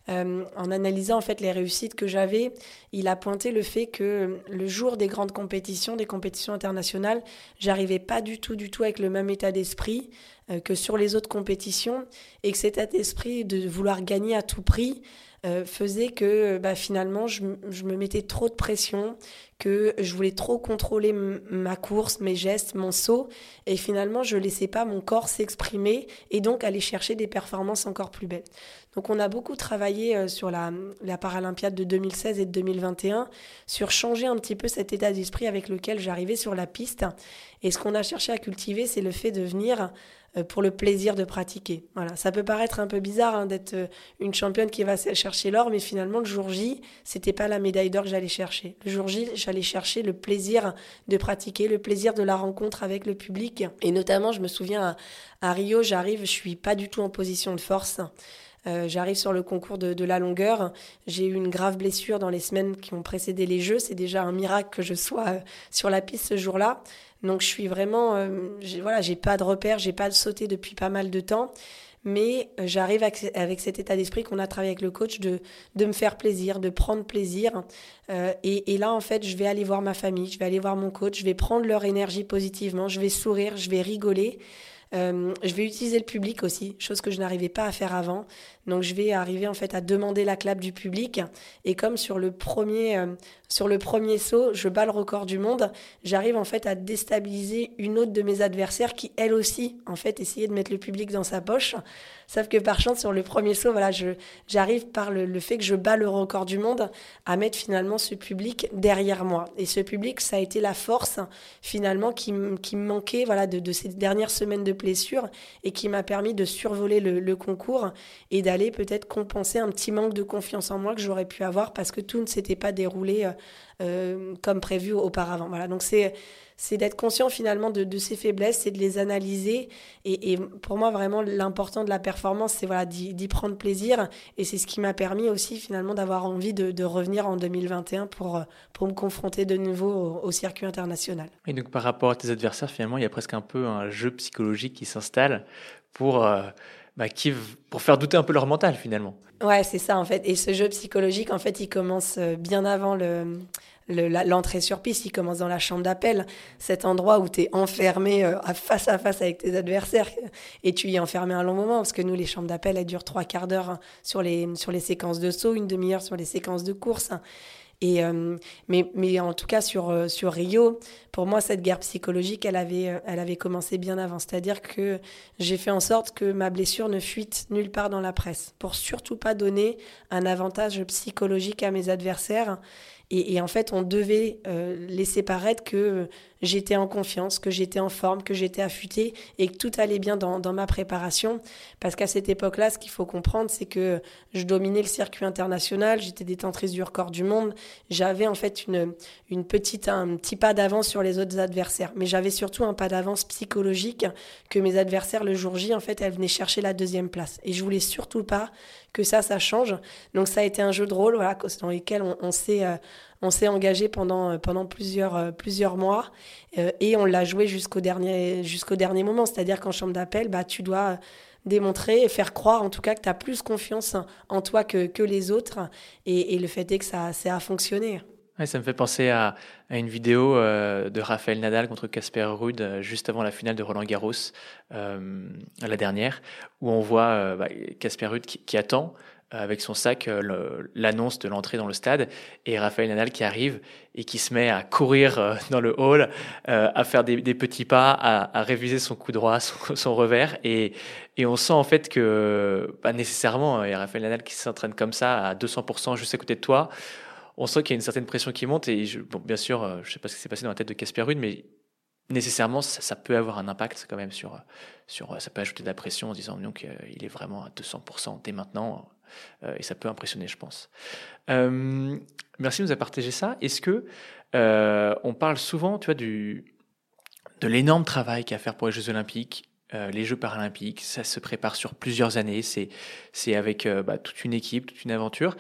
en analysant en fait les réussites que j'avais, il a pointé le fait que le jour des grandes compétitions, des compétitions internationales, j'arrivais pas du tout, du tout avec le même état d'esprit que sur les autres compétitions, et que cet état d'esprit de vouloir gagner à tout prix, euh, faisait que bah, finalement je, me mettais trop de pression, que je voulais trop contrôler ma course, mes gestes, mon saut, et finalement je laissais pas mon corps s'exprimer et donc aller chercher des performances encore plus belles. Donc on a beaucoup travaillé euh, sur la, Paralympiade de 2016 et de 2021, sur changer un petit peu cet état d'esprit avec lequel j'arrivais sur la piste. Et ce qu'on a cherché à cultiver, c'est le fait de venir euh, pour le plaisir de pratiquer. Voilà, ça peut paraître un peu bizarre hein, d'être euh, une championne qui va chercher l'or, mais finalement le jour J, c'était pas la médaille d'or que j'allais chercher. Le jour J, j'allais chercher le plaisir de pratiquer, le plaisir de la rencontre avec le public. Et notamment, je me souviens à, Rio, j'arrive, je suis pas du tout en position de force. Euh, j'arrive sur le concours de, la longueur. J'ai eu une grave blessure dans les semaines qui ont précédé les Jeux. C'est déjà un miracle que je sois sur la piste ce jour-là. Donc je suis vraiment, euh, voilà, j'ai pas de repères, j'ai pas sauté depuis pas mal de temps, mais euh, j'arrive avec, cet état d'esprit qu'on a travaillé avec le coach de, de me faire plaisir, de prendre plaisir. Euh, et, et, là, en fait, je vais aller voir ma famille, je vais aller voir mon coach, je vais prendre leur énergie positivement, je vais sourire, je vais rigoler. Euh, je vais utiliser le public aussi, chose que je n'arrivais pas à faire avant. Donc je vais arriver en fait à demander la clap du public. Et comme sur le premier, euh, sur le premier saut, je bats le record du monde, j'arrive en fait à déstabiliser une autre de mes adversaires qui elle aussi en fait essayait de mettre le public dans sa poche. Sauf que par chance sur le premier saut, voilà, j'arrive par le, fait que je bats le record du monde à mettre finalement ce public derrière moi. Et ce public, ça a été la force finalement qui, qui me manquait voilà de, de ces dernières semaines de blessure et qui m'a permis de survoler le, le concours et peut-être compenser un petit manque de confiance en moi que j'aurais pu avoir parce que tout ne s'était pas déroulé euh, euh, comme prévu auparavant. Voilà, donc c'est c'est d'être conscient finalement de, de ses faiblesses, c'est de les analyser. Et, pour moi, vraiment, l'important de la performance, c'est voilà, d'y prendre plaisir. Et c'est ce qui m'a permis aussi finalement d'avoir envie de, revenir en 2021 pour, pour me confronter de nouveau au, circuit international. Et donc par rapport à tes adversaires, finalement, il y a presque un peu un jeu psychologique qui s'installe pour... Euh, bah, qui, pour faire douter un peu leur mental finalement. Ouais, c'est ça en fait. Et ce jeu psychologique, en fait, il commence euh, bien avant le, l'entrée sur piste, il commence dans la chambre d'appel, cet endroit où tu es enfermé euh, face à face avec tes adversaires et tu y es enfermé un long moment parce que nous, les chambres d'appel, elles durent trois quarts d'heure sur les, sur les séquences de saut, une demi-heure sur les séquences de course. Et, euh, mais, mais en tout cas, sur, euh, sur Rio, pour moi, cette guerre psychologique, elle avait, euh, elle avait commencé bien avant. C'est-à-dire que j'ai fait en sorte que ma blessure ne fuite nulle part dans la presse, pour surtout pas donner un avantage psychologique à mes adversaires. Et, et en fait, on devait laisser paraître que j'étais en confiance, que j'étais en forme, que j'étais affûtée et que tout allait bien dans, dans ma préparation. Parce qu'à cette époque-là, ce qu'il faut comprendre, c'est que je dominais le circuit international, j'étais détentrice du record du monde, j'avais en fait une, une petite, un petit pas d'avance sur les autres adversaires. Mais j'avais surtout un pas d'avance psychologique que mes adversaires le jour J, en fait, elles venaient chercher la deuxième place. Et je voulais surtout pas que ça, ça change. Donc ça a été un jeu de rôle, voilà, dans lequel on, on s'est, euh, on s'est engagé pendant, pendant plusieurs, plusieurs mois et on l'a joué jusqu'au dernier, jusqu'au dernier moment. C'est-à-dire qu'en chambre d'appel, bah, tu dois démontrer et faire croire en tout cas que tu as plus confiance en toi que, que les autres. Et, le fait est que ça, ça a fonctionné. Ouais, ça me fait penser à, à une vidéo euh, de Raphaël Nadal contre Casper Ruud euh, juste avant la finale de Roland Garros, euh, la dernière, où on voit bah, Casper bah, Ruud qui, attend avec son sac l'annonce de l'entrée dans le stade et Raphaël Nadal qui arrive et qui se met à courir dans le hall, à faire des, des petits pas, à, à, réviser son coup droit, son, son, revers et, et on sent en fait que bah, nécessairement, il y a Raphaël Nadal qui s'entraîne comme ça à 200% juste à côté de toi on sent qu'il y a une certaine pression qui monte. Et bon, bien sûr, euh, je ne sais pas ce qui s'est passé dans la tête de Casper Ruud, mais nécessairement, ça, peut avoir un impact quand même sur, sur. Ça peut ajouter de la pression en disant qu'il euh, est vraiment à 200% dès maintenant. Euh, et ça peut impressionner, je pense. merci de nous avoir partagé ça. Est-ce que on parle souvent, tu vois, de l'énorme travail qu'il y a à faire pour les Jeux Olympiques les Jeux paralympiques, ça se prépare sur plusieurs années, c'est c'est avec bah, toute une équipe, toute une aventure.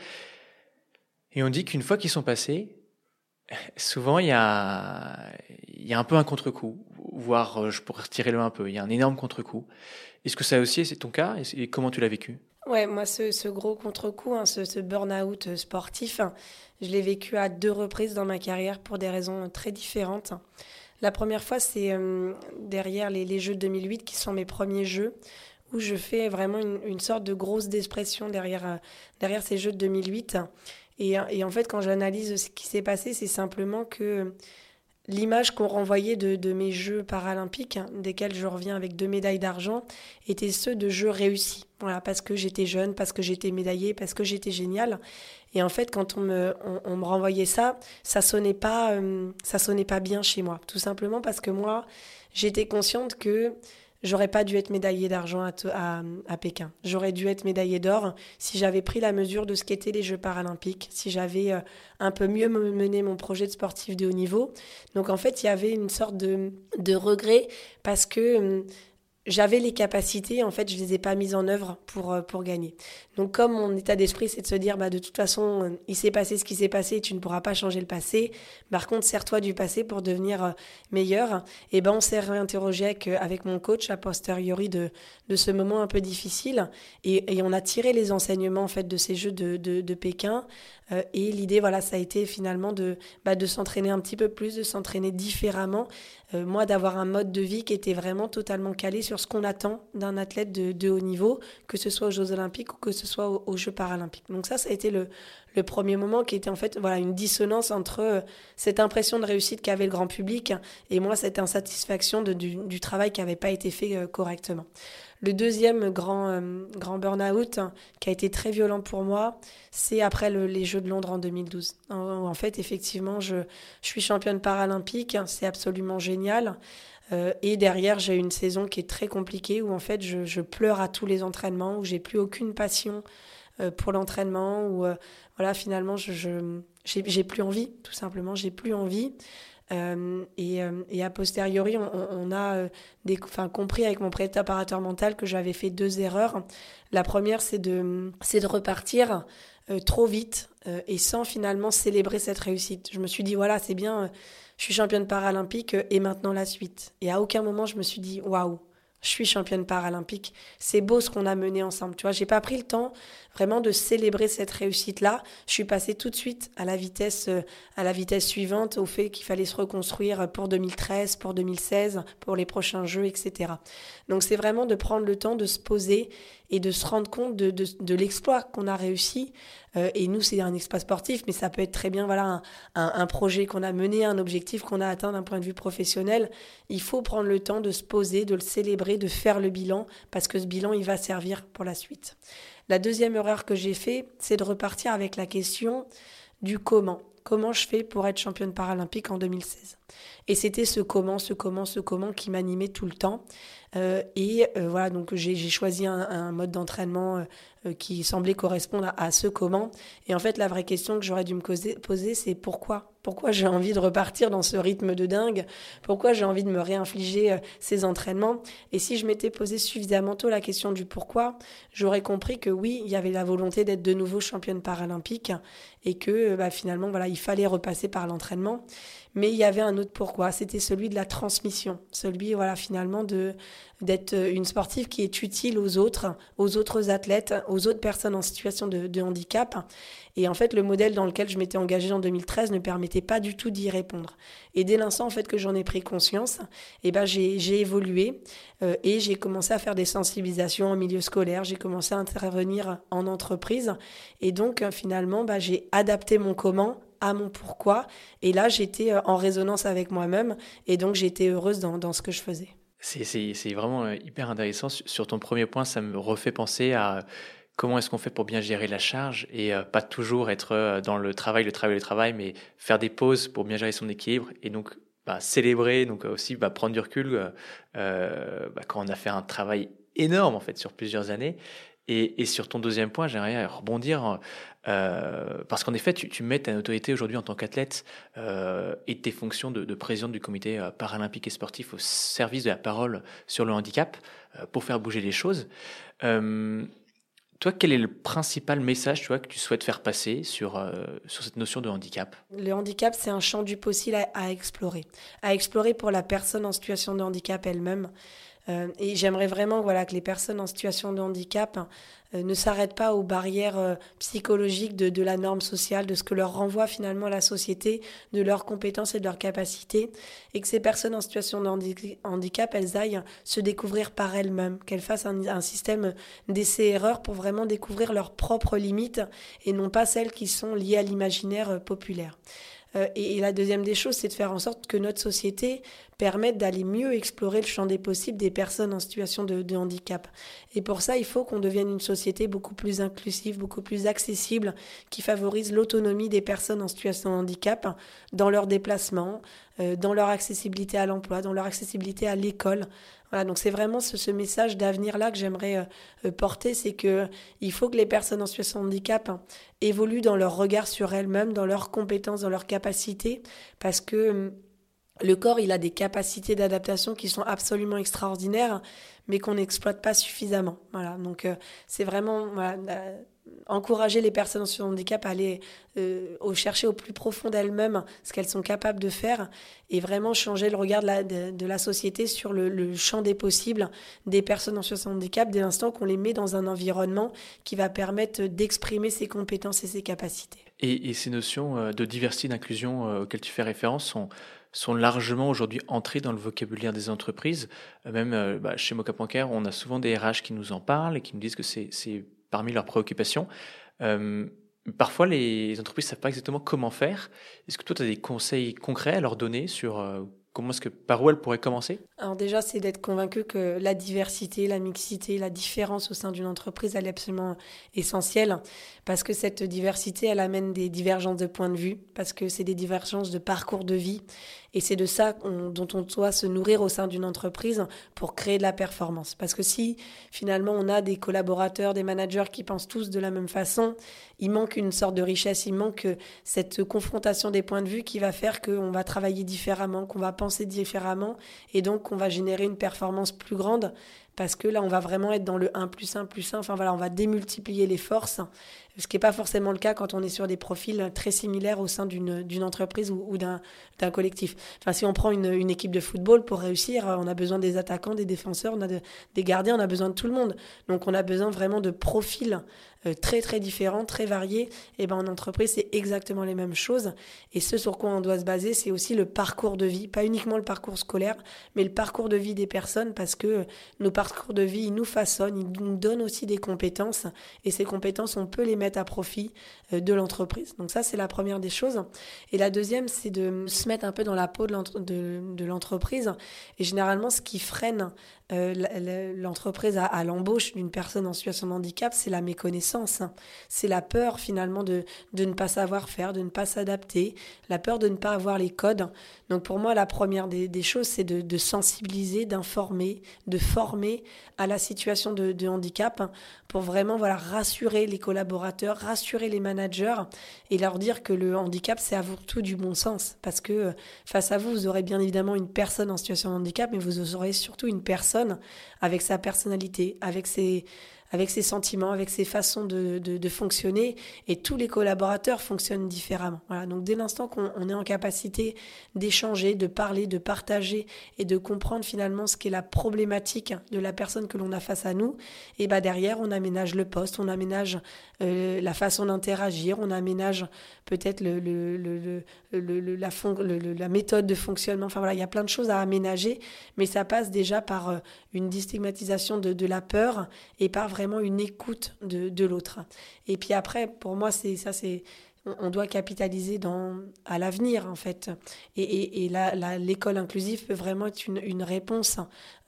Et on dit qu'une fois qu'ils sont passés, souvent il y a, y a un peu un contre-coup, voire euh, je pourrais retirer le un peu, il y a un énorme contre-coup. Est-ce que ça aussi c'est ton cas? Et comment tu l'as vécu? Ouais, moi ce, ce gros contre-coup, hein, ce, ce burn-out sportif, je l'ai vécu à deux reprises dans ma carrière pour des raisons très différentes. La première fois, c'est euh, derrière les, les, Jeux de 2008 qui sont mes premiers Jeux où je fais vraiment une, une sorte de grosse dépression derrière, euh, derrière ces Jeux de 2008. Et, et en fait, quand j'analyse ce qui s'est passé, c'est simplement que l'image qu'on renvoyait de, de, mes Jeux paralympiques, hein, desquels je reviens avec deux médailles d'argent, était ceux de Jeux réussis. Voilà, parce que j'étais jeune, parce que j'étais médaillée, parce que j'étais géniale. Et en fait, quand on me, on, me renvoyait ça, ça sonnait pas, euh, ça sonnait pas bien chez moi. Tout simplement parce que moi, j'étais consciente que j'aurais pas dû être médaillée d'argent à, à, Pékin. J'aurais dû être médaillée d'or si j'avais pris la mesure de ce qu'étaient les Jeux paralympiques, si j'avais euh, un peu mieux mené mon projet de sportif de haut niveau. Donc en fait, il y avait une sorte de, de regret parce que hum, j'avais les capacités, en fait, je les ai pas mises en œuvre pour, euh, pour gagner. Donc, comme mon état d'esprit, c'est de se dire, bah, de toute façon, euh, il s'est passé ce qui s'est passé, tu ne pourras pas changer le passé. Par contre, sers-toi du passé pour devenir euh, meilleur. Et ben, on s'est réinterrogé avec, avec mon coach a posteriori de, de ce moment un peu difficile. Et, et on a tiré les enseignements, en fait, de ces Jeux de, de Pékin. Et l'idée, voilà, ça a été finalement de, bah, de s'entraîner un petit peu plus, de s'entraîner différemment. moi, d'avoir un mode de vie qui était vraiment totalement calé sur ce qu'on attend d'un athlète de, de haut niveau, que ce soit aux Jeux Olympiques ou que ce soit aux, Jeux paralympiques. Donc ça, ça a été le, le, premier moment qui était en fait voilà une dissonance entre euh, cette impression de réussite qu'avait le grand public et moi cette insatisfaction du, travail qui n'avait pas été fait euh, correctement. Le deuxième grand, euh, grand burn-out qui a été très violent pour moi, c'est après les Jeux de Londres en 2012. En, fait, effectivement, je, suis championne paralympique, c'est absolument génial. Euh, et derrière, j'ai une saison qui est très compliquée où en fait, je, pleure à tous les entraînements, où j'ai plus aucune passion euh, pour l'entraînement, où voilà, finalement, j'ai plus envie, tout simplement, j'ai plus envie. Et, et, a posteriori, on, a des, enfin, compris avec mon préparateur mental que j'avais fait deux erreurs. La première, c'est de, de repartir trop vite et sans finalement célébrer cette réussite. Je me suis dit, voilà, c'est bien je suis championne paralympique euh, et maintenant la suite. Et à aucun moment je me suis dit waouh, je suis championne paralympique. C'est beau ce qu'on a mené ensemble. Tu vois, j'ai pas pris le temps vraiment de célébrer cette réussite-là. Je suis passée tout de suite à la vitesse, euh, à la vitesse suivante, au fait qu'il fallait se reconstruire pour 2013, pour 2016, pour les prochains jeux, etc. Donc c'est vraiment de prendre le temps de se poser et de se rendre compte de, l'exploit qu'on a réussi. Euh, et nous, c'est un exploit sportif, mais ça peut être très bien voilà, un, projet qu'on a mené, un objectif qu'on a atteint d'un point de vue professionnel. Il faut prendre le temps de se poser, de le célébrer, de faire le bilan, parce que ce bilan, il va servir pour la suite. La deuxième erreur que j'ai fait, c'est de repartir avec la question du comment. Comment je fais pour être championne paralympique en 2016 Et c'était ce comment, ce comment, ce comment qui m'animait tout le temps. Et voilà, donc j'ai choisi un, mode d'entraînement qui semblait correspondre à, ce comment. Et en fait, la vraie question que j'aurais dû me poser, c'est pourquoi? Pourquoi j'ai envie de repartir dans ce rythme de dingue? Pourquoi j'ai envie de me réinfliger ces entraînements? Et si je m'étais posé suffisamment tôt la question du pourquoi, j'aurais compris que oui, il y avait la volonté d'être de nouveau championne paralympique et que bah, finalement, voilà, il fallait repasser par l'entraînement. Mais il y avait un autre pourquoi, c'était celui de la transmission, celui voilà finalement de d'être une sportive qui est utile aux autres, aux autres athlètes, aux autres personnes en situation de, handicap. Et en fait, le modèle dans lequel je m'étais engagée en 2013 ne permettait pas du tout d'y répondre. Et dès l'instant en fait que j'en ai pris conscience, eh ben j'ai évolué euh, et j'ai commencé à faire des sensibilisations en milieu scolaire. J'ai commencé à intervenir en entreprise et donc finalement bah, j'ai adapté mon comment à mon pourquoi. Et là, j'étais euh, en résonance avec moi-même et donc j'étais heureuse dans, ce que je faisais. C'est vraiment euh, hyper intéressant. Sur ton premier point, ça me refait penser à comment est-ce qu'on fait pour bien gérer la charge et euh, pas toujours être dans le travail, le travail, le travail, mais faire des pauses pour bien gérer son équilibre et donc bah, célébrer, donc aussi bah, prendre du recul bah, quand on a fait un travail énorme en fait sur plusieurs années. Et, et sur ton deuxième point, j'aimerais rebondir euh, parce qu'en effet, tu, tu, mets ta autorité aujourd'hui en tant qu'athlète euh, et tes fonctions de, de présidente du comité euh, paralympique et sportif au service de la parole sur le handicap euh, pour faire bouger les choses. Toi, quel est le principal message que tu souhaites faire passer sur, sur cette notion de handicap? Le handicap, c'est un champ du possible à, explorer. À explorer pour la personne en situation de handicap elle-même. Euh, et j'aimerais vraiment voilà, que les personnes en situation de handicap euh, ne s'arrêtent pas aux barrières euh, psychologiques de, la norme sociale, de ce que leur renvoie finalement la société, de leurs compétences et de leurs capacités, et que ces personnes en situation de handicap, elles aillent se découvrir par elles-mêmes, qu'elles fassent un, un système d'essais-erreurs pour vraiment découvrir leurs propres limites et non pas celles qui sont liées à l'imaginaire populaire. Euh, et, la deuxième des choses, c'est de faire en sorte que notre société permette d'aller mieux explorer le champ des possibles des personnes en situation de, de handicap. Et pour ça, il faut qu'on devienne une société beaucoup plus inclusive, beaucoup plus accessible, qui favorise l'autonomie des personnes en situation de handicap dans leurs déplacements, dans leur accessibilité à l'emploi, dans leur accessibilité à l'école. Voilà, donc c'est vraiment ce, message d'avenir-là que j'aimerais euh, euh, porter, c'est que il faut que les personnes en situation de handicap hein, évoluent dans leur regard sur elles-mêmes, dans leurs compétences, dans leurs capacités, parce que le corps, il a des capacités d'adaptation qui sont absolument extraordinaires, mais qu'on n'exploite pas suffisamment. Voilà, donc c'est vraiment encourager les personnes en situation de handicap à aller euh, au chercher au plus profond d'elles-mêmes ce qu'elles sont capables de faire et vraiment changer le regard de la, société sur le, champ des possibles des personnes en situation de handicap dès l'instant qu'on les met dans un environnement qui va permettre d'exprimer ses compétences et ses capacités. Et, ces notions euh, de diversité, d'inclusion euh, auxquelles tu fais référence sont, sont largement aujourd'hui entrées dans le vocabulaire des entreprises. Même bah, chez Mocha on a souvent des RH qui nous en parlent et qui nous disent que c'est parmi leurs préoccupations. Euh, parfois, les entreprises ne savent pas exactement comment faire. Est-ce que toi, tu as des conseils concrets à leur donner sur euh, comment est-ce que, par où elles pourraient commencer? Alors déjà, c'est d'être convaincu que la diversité, la mixité, la différence au sein d'une entreprise, elle est absolument essentielle parce que cette diversité, elle amène des divergences de points de vue, parce que c'est des divergences de parcours de vie et c'est de ça dont on doit se nourrir au sein d'une entreprise pour créer de la performance. Parce que si finalement on a des collaborateurs, des managers qui pensent tous de la même façon, il manque une sorte de richesse, il manque cette confrontation des points de vue qui va faire qu'on va travailler différemment, qu'on va penser différemment et donc qu'on va générer une performance plus grande parce que là, on va vraiment être dans le 1 plus 1 plus 1. Enfin voilà, on va démultiplier les forces, ce qui n'est pas forcément le cas quand on est sur des profils très similaires au sein d'une entreprise ou, d'un collectif. Enfin, si on prend une, une, équipe de football, pour réussir, on a besoin des attaquants, des défenseurs, on a des gardiens, on a besoin de tout le monde. Donc on a besoin vraiment de profils euh, très très différents, très variés. Et ben en entreprise, c'est exactement les mêmes choses. Et ce sur quoi on doit se baser, c'est aussi le parcours de vie, pas uniquement le parcours scolaire, mais le parcours de vie des personnes, parce que nos parcours de vie, ils nous façonnent, ils nous donnent aussi des compétences. Et ces compétences, on peut les mettre à profit euh, de l'entreprise. Donc ça, c'est la première des choses. Et la deuxième, c'est de se mettre un peu dans la peau de l'entreprise. Et généralement, ce qui freine euh, l'entreprise à, l'embauche d'une personne en situation de handicap, c'est la méconnaissance. Hein. C'est la peur finalement de, de ne pas savoir faire, de ne pas s'adapter, la peur de ne pas avoir les codes. Donc pour moi, la première des, des choses, c'est de, de, sensibiliser, d'informer, de former à la situation de, de handicap hein, pour vraiment voilà, rassurer les collaborateurs, rassurer les managers et leur dire que le handicap, c'est avant tout du bon sens. Parce que euh, face à vous, vous aurez bien évidemment une personne en situation de handicap, mais vous aurez surtout une personne avec sa personnalité, avec ses, avec ses sentiments, avec ses façons de, de, fonctionner. Et tous les collaborateurs fonctionnent différemment. Voilà. Donc dès l'instant qu'on est en capacité d'échanger, de parler, de partager et de comprendre finalement ce qu'est la problématique de la personne que l'on a face à nous, et bah derrière on aménage le poste, on aménage euh, la façon d'interagir, on aménage peut-être le, le, le, le, la, la méthode de fonctionnement. Enfin voilà, il y a plein de choses à aménager, mais ça passe déjà par euh, une déstigmatisation de, de la peur et par vraiment une écoute de, de l'autre. Et puis après, pour moi, c'est ça, c'est on doit capitaliser dans, à l'avenir en fait. Et, et, là, l'école inclusive peut vraiment être une, une réponse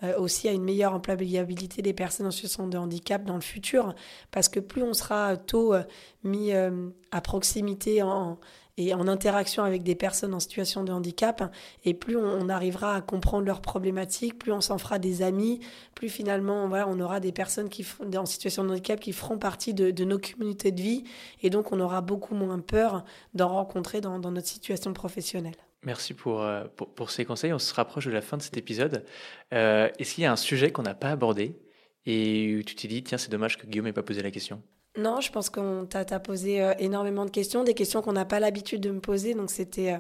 euh, aussi à une meilleure employabilité des personnes en situation de handicap dans le futur, parce que plus on sera tôt euh, mis euh, à proximité en, et en interaction avec des personnes en situation de handicap, et plus on, arrivera à comprendre leurs problématiques, plus on s'en fera des amis, plus finalement on aura des personnes qui en situation de handicap qui feront partie de, nos communautés de vie, et donc on aura beaucoup moins peur d'en rencontrer dans, notre situation professionnelle. Merci euh, pour, pour, ces conseils. On se rapproche de la fin de cet épisode. Euh, est-ce qu'il y a un sujet qu'on n'a pas abordé et tu t'es dit, tiens, c'est dommage que Guillaume n'ait pas posé la question? Non, je pense qu'on t'a posé euh, énormément de questions, des questions qu'on n'a pas l'habitude de me poser, donc c'était euh,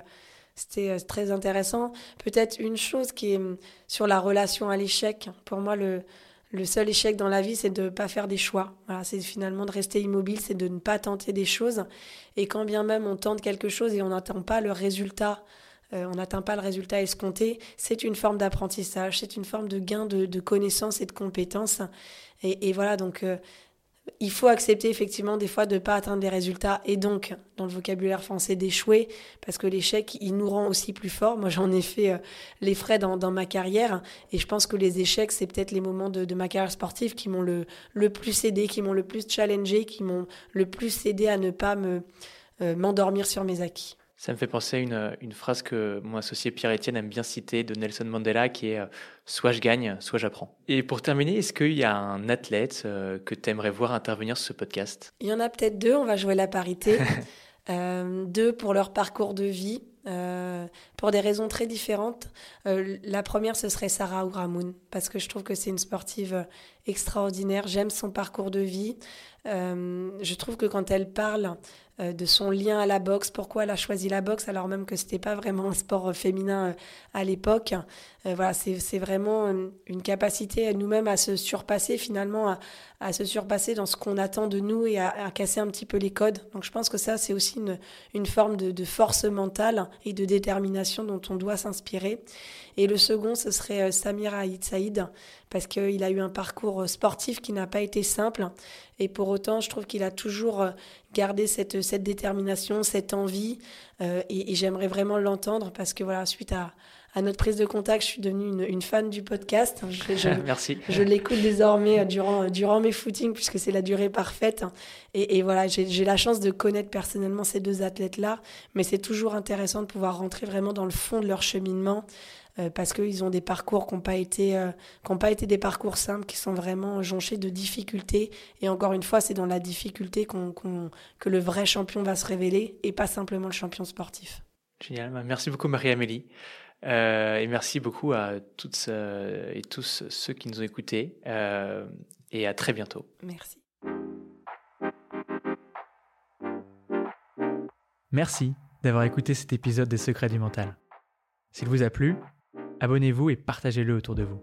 euh, très intéressant. Peut-être une chose qui est hum, sur la relation à l'échec. Pour moi, le, le seul échec dans la vie, c'est de ne pas faire des choix. Voilà, c'est finalement de rester immobile, c'est de ne pas tenter des choses. Et quand bien même on tente quelque chose et on n'attend pas le résultat, on n'atteint pas le résultat escompté, c'est une forme d'apprentissage, c'est une forme de gain de, de connaissances et de compétences. Et voilà, donc il faut accepter effectivement des fois de ne pas atteindre les résultats et donc dans le vocabulaire français d'échouer parce que l'échec il nous rend aussi plus forts. Moi j'en ai fait euh, les frais dans, ma carrière et je pense que les échecs c'est peut-être les moments de, ma carrière sportive qui m'ont le, le plus aidé, qui m'ont le plus challengé, qui m'ont le plus aidé à ne pas euh, m'endormir sur mes acquis. Ça me fait penser à une, une phrase que mon associé Pierre-Etienne aime bien citer de Nelson Mandela qui est euh, Soit je gagne, soit j'apprends. Et pour terminer, est-ce qu'il y a un athlète euh, que tu aimerais voir intervenir sur ce podcast? Il y en a peut-être deux, on va jouer la parité. Euh, deux pour leur parcours de vie, pour des raisons très différentes. la première, ce serait Sarah Ouramoun, parce que je trouve que c'est une sportive extraordinaire. J'aime son parcours de vie. je trouve que quand elle parle euh, de son lien à la boxe, pourquoi elle a choisi la boxe alors même que c'était pas vraiment un sport euh, féminin euh, à l'époque. voilà, c'est vraiment une capacité nous-mêmes à se surpasser finalement, à, se surpasser dans ce qu'on attend de nous et à, casser un petit peu les codes. Donc je pense que ça c'est aussi une, forme de, force mentale et de détermination dont on doit s'inspirer. Et le second, ce serait Samir Aïd Saïd, parce qu'il a eu un parcours sportif qui n'a pas été simple. Et pour autant, je trouve qu'il a toujours gardé cette, détermination, cette envie. Euh, et, j'aimerais vraiment l'entendre parce que voilà, suite à, à, notre prise de contact, je suis devenue une, une fan du podcast. Je, Merci. Je l'écoute désormais durant, durant mes footings puisque c'est la durée parfaite. Et, et voilà, j'ai la chance de connaître personnellement ces deux athlètes-là. Mais c'est toujours intéressant de pouvoir rentrer vraiment dans le fond de leur cheminement. Euh, parce qu'ils ont des parcours qui n'ont pas, été, euh, pas été des parcours simples, qui sont vraiment jonchés de difficultés. Et encore une fois, c'est dans la difficulté que le vrai champion va se révéler et pas simplement le champion sportif. Génial. Merci beaucoup, Marie-Amélie. Euh, et merci beaucoup à toutes et tous ceux qui nous ont écoutés. et à très bientôt. Merci. Merci d'avoir écouté cet épisode des Secrets du Mental. S'il vous a plu, abonnez-vous et partagez-le autour de vous.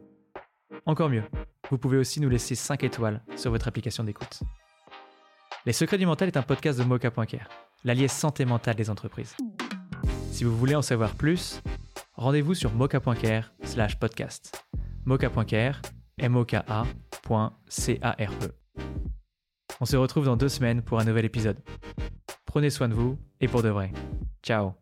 Encore mieux, vous pouvez aussi nous laisser 5 étoiles sur votre application d'écoute. Les Secrets du Mental est un podcast de Mocha.care, l'allié santé mentale des entreprises. Si vous voulez en savoir plus, rendez-vous sur mocha.care slash podcast. M e On se retrouve dans deux semaines pour un nouvel épisode. Prenez soin de vous et pour de vrai. Ciao